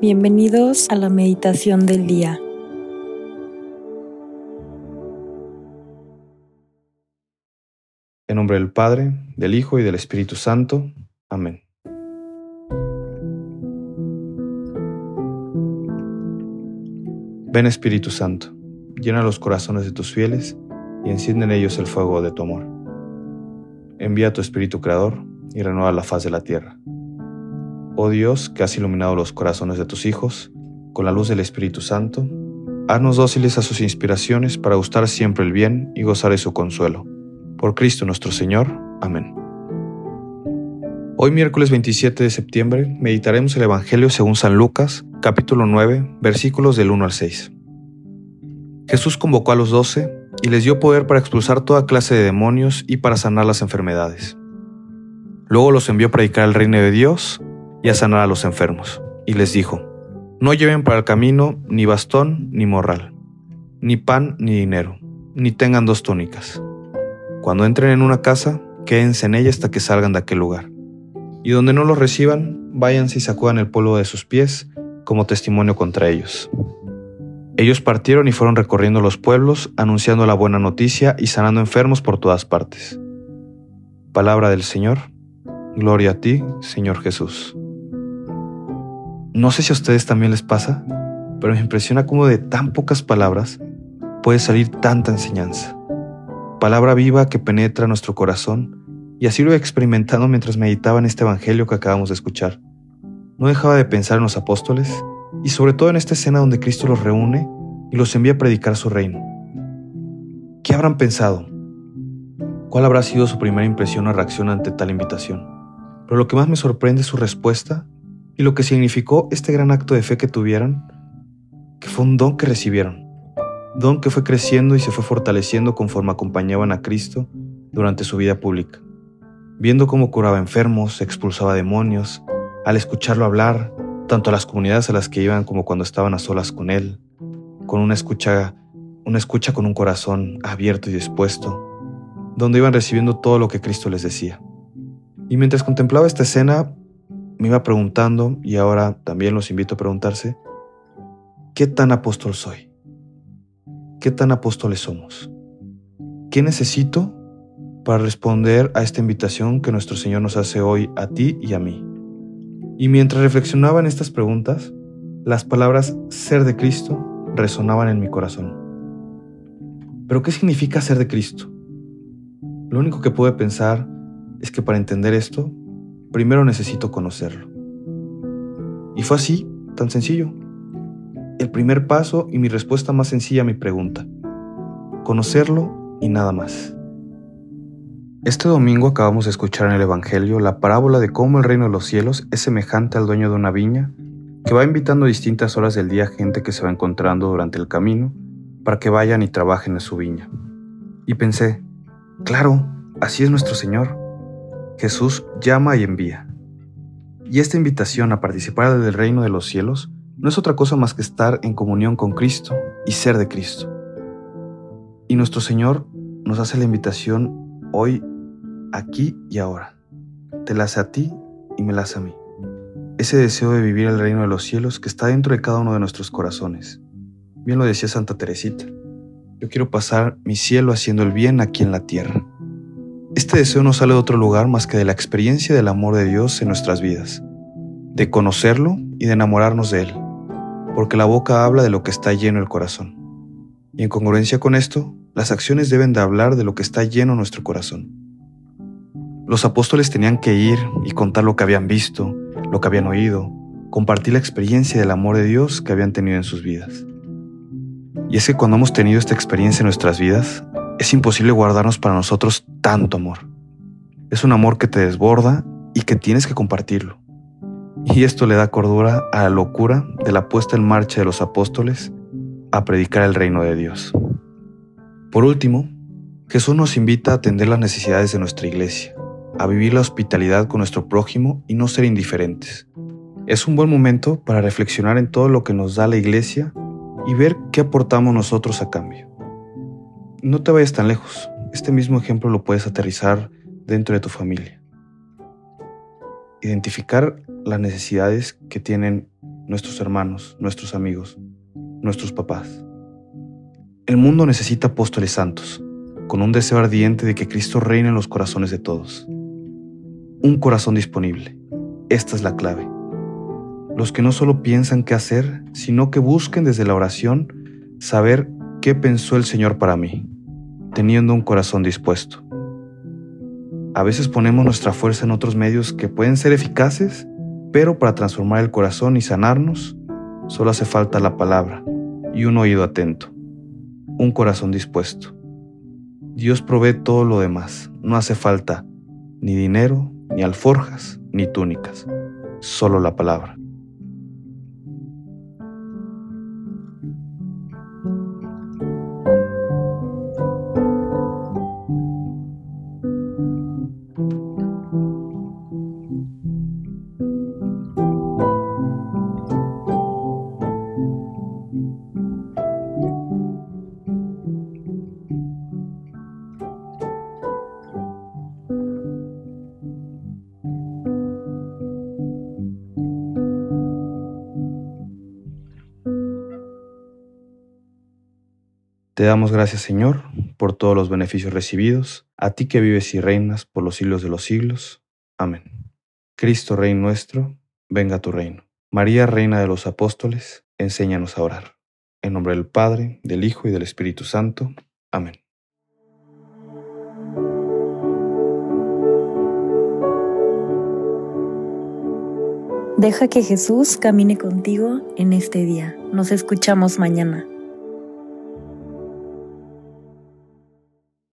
Bienvenidos a la meditación del día. En nombre del Padre, del Hijo y del Espíritu Santo. Amén. Ven Espíritu Santo, llena los corazones de tus fieles y enciende en ellos el fuego de tu amor. Envía tu Espíritu Creador y renueva la faz de la tierra. Oh Dios, que has iluminado los corazones de tus hijos con la luz del Espíritu Santo, haznos dóciles a sus inspiraciones para gustar siempre el bien y gozar de su consuelo. Por Cristo nuestro Señor. Amén. Hoy miércoles 27 de septiembre meditaremos el Evangelio según San Lucas, capítulo 9, versículos del 1 al 6. Jesús convocó a los doce y les dio poder para expulsar toda clase de demonios y para sanar las enfermedades. Luego los envió a predicar el reino de Dios y a sanar a los enfermos, y les dijo, No lleven para el camino ni bastón ni morral, ni pan ni dinero, ni tengan dos túnicas. Cuando entren en una casa, quédense en ella hasta que salgan de aquel lugar. Y donde no los reciban, váyanse y sacudan el polvo de sus pies como testimonio contra ellos. Ellos partieron y fueron recorriendo los pueblos, anunciando la buena noticia y sanando enfermos por todas partes. Palabra del Señor. Gloria a ti, Señor Jesús. No sé si a ustedes también les pasa, pero me impresiona cómo de tan pocas palabras puede salir tanta enseñanza. Palabra viva que penetra nuestro corazón, y así lo he experimentado mientras meditaba en este Evangelio que acabamos de escuchar. No dejaba de pensar en los apóstoles, y sobre todo en esta escena donde Cristo los reúne y los envía a predicar su reino. ¿Qué habrán pensado? ¿Cuál habrá sido su primera impresión o reacción ante tal invitación? Pero lo que más me sorprende es su respuesta y lo que significó este gran acto de fe que tuvieron, que fue un don que recibieron, don que fue creciendo y se fue fortaleciendo conforme acompañaban a Cristo durante su vida pública, viendo cómo curaba enfermos, expulsaba demonios, al escucharlo hablar, tanto a las comunidades a las que iban como cuando estaban a solas con Él, con una escucha, una escucha con un corazón abierto y dispuesto, donde iban recibiendo todo lo que Cristo les decía. Y mientras contemplaba esta escena, me iba preguntando, y ahora también los invito a preguntarse, ¿qué tan apóstol soy? ¿Qué tan apóstoles somos? ¿Qué necesito para responder a esta invitación que nuestro Señor nos hace hoy a ti y a mí? Y mientras reflexionaba en estas preguntas, las palabras ser de Cristo resonaban en mi corazón. ¿Pero qué significa ser de Cristo? Lo único que pude pensar es que para entender esto primero necesito conocerlo. Y fue así, tan sencillo. El primer paso y mi respuesta más sencilla a mi pregunta. Conocerlo y nada más. Este domingo acabamos de escuchar en el Evangelio la parábola de cómo el reino de los cielos es semejante al dueño de una viña que va invitando a distintas horas del día gente que se va encontrando durante el camino para que vayan y trabajen en su viña. Y pensé, claro, así es nuestro Señor. Jesús llama y envía. Y esta invitación a participar del reino de los cielos no es otra cosa más que estar en comunión con Cristo y ser de Cristo. Y nuestro Señor nos hace la invitación hoy, aquí y ahora. Te la hace a ti y me la hace a mí. Ese deseo de vivir el reino de los cielos que está dentro de cada uno de nuestros corazones. Bien lo decía Santa Teresita. Yo quiero pasar mi cielo haciendo el bien aquí en la tierra. Este deseo no sale de otro lugar más que de la experiencia del amor de Dios en nuestras vidas, de conocerlo y de enamorarnos de Él, porque la boca habla de lo que está lleno el corazón. Y en congruencia con esto, las acciones deben de hablar de lo que está lleno nuestro corazón. Los apóstoles tenían que ir y contar lo que habían visto, lo que habían oído, compartir la experiencia del amor de Dios que habían tenido en sus vidas. Y es que cuando hemos tenido esta experiencia en nuestras vidas, es imposible guardarnos para nosotros tanto amor. Es un amor que te desborda y que tienes que compartirlo. Y esto le da cordura a la locura de la puesta en marcha de los apóstoles a predicar el reino de Dios. Por último, Jesús nos invita a atender las necesidades de nuestra iglesia, a vivir la hospitalidad con nuestro prójimo y no ser indiferentes. Es un buen momento para reflexionar en todo lo que nos da la iglesia y ver qué aportamos nosotros a cambio. No te vayas tan lejos. Este mismo ejemplo lo puedes aterrizar dentro de tu familia. Identificar las necesidades que tienen nuestros hermanos, nuestros amigos, nuestros papás. El mundo necesita apóstoles santos, con un deseo ardiente de que Cristo reine en los corazones de todos. Un corazón disponible. Esta es la clave. Los que no solo piensan qué hacer, sino que busquen desde la oración saber qué pensó el Señor para mí, teniendo un corazón dispuesto. A veces ponemos nuestra fuerza en otros medios que pueden ser eficaces, pero para transformar el corazón y sanarnos, solo hace falta la palabra y un oído atento, un corazón dispuesto. Dios provee todo lo demás, no hace falta ni dinero, ni alforjas, ni túnicas, solo la palabra. Te damos gracias, Señor, por todos los beneficios recibidos, a ti que vives y reinas por los siglos de los siglos. Amén. Cristo, Rey nuestro, venga a tu reino. María, Reina de los Apóstoles, enséñanos a orar. En nombre del Padre, del Hijo y del Espíritu Santo. Amén. Deja que Jesús camine contigo en este día. Nos escuchamos mañana.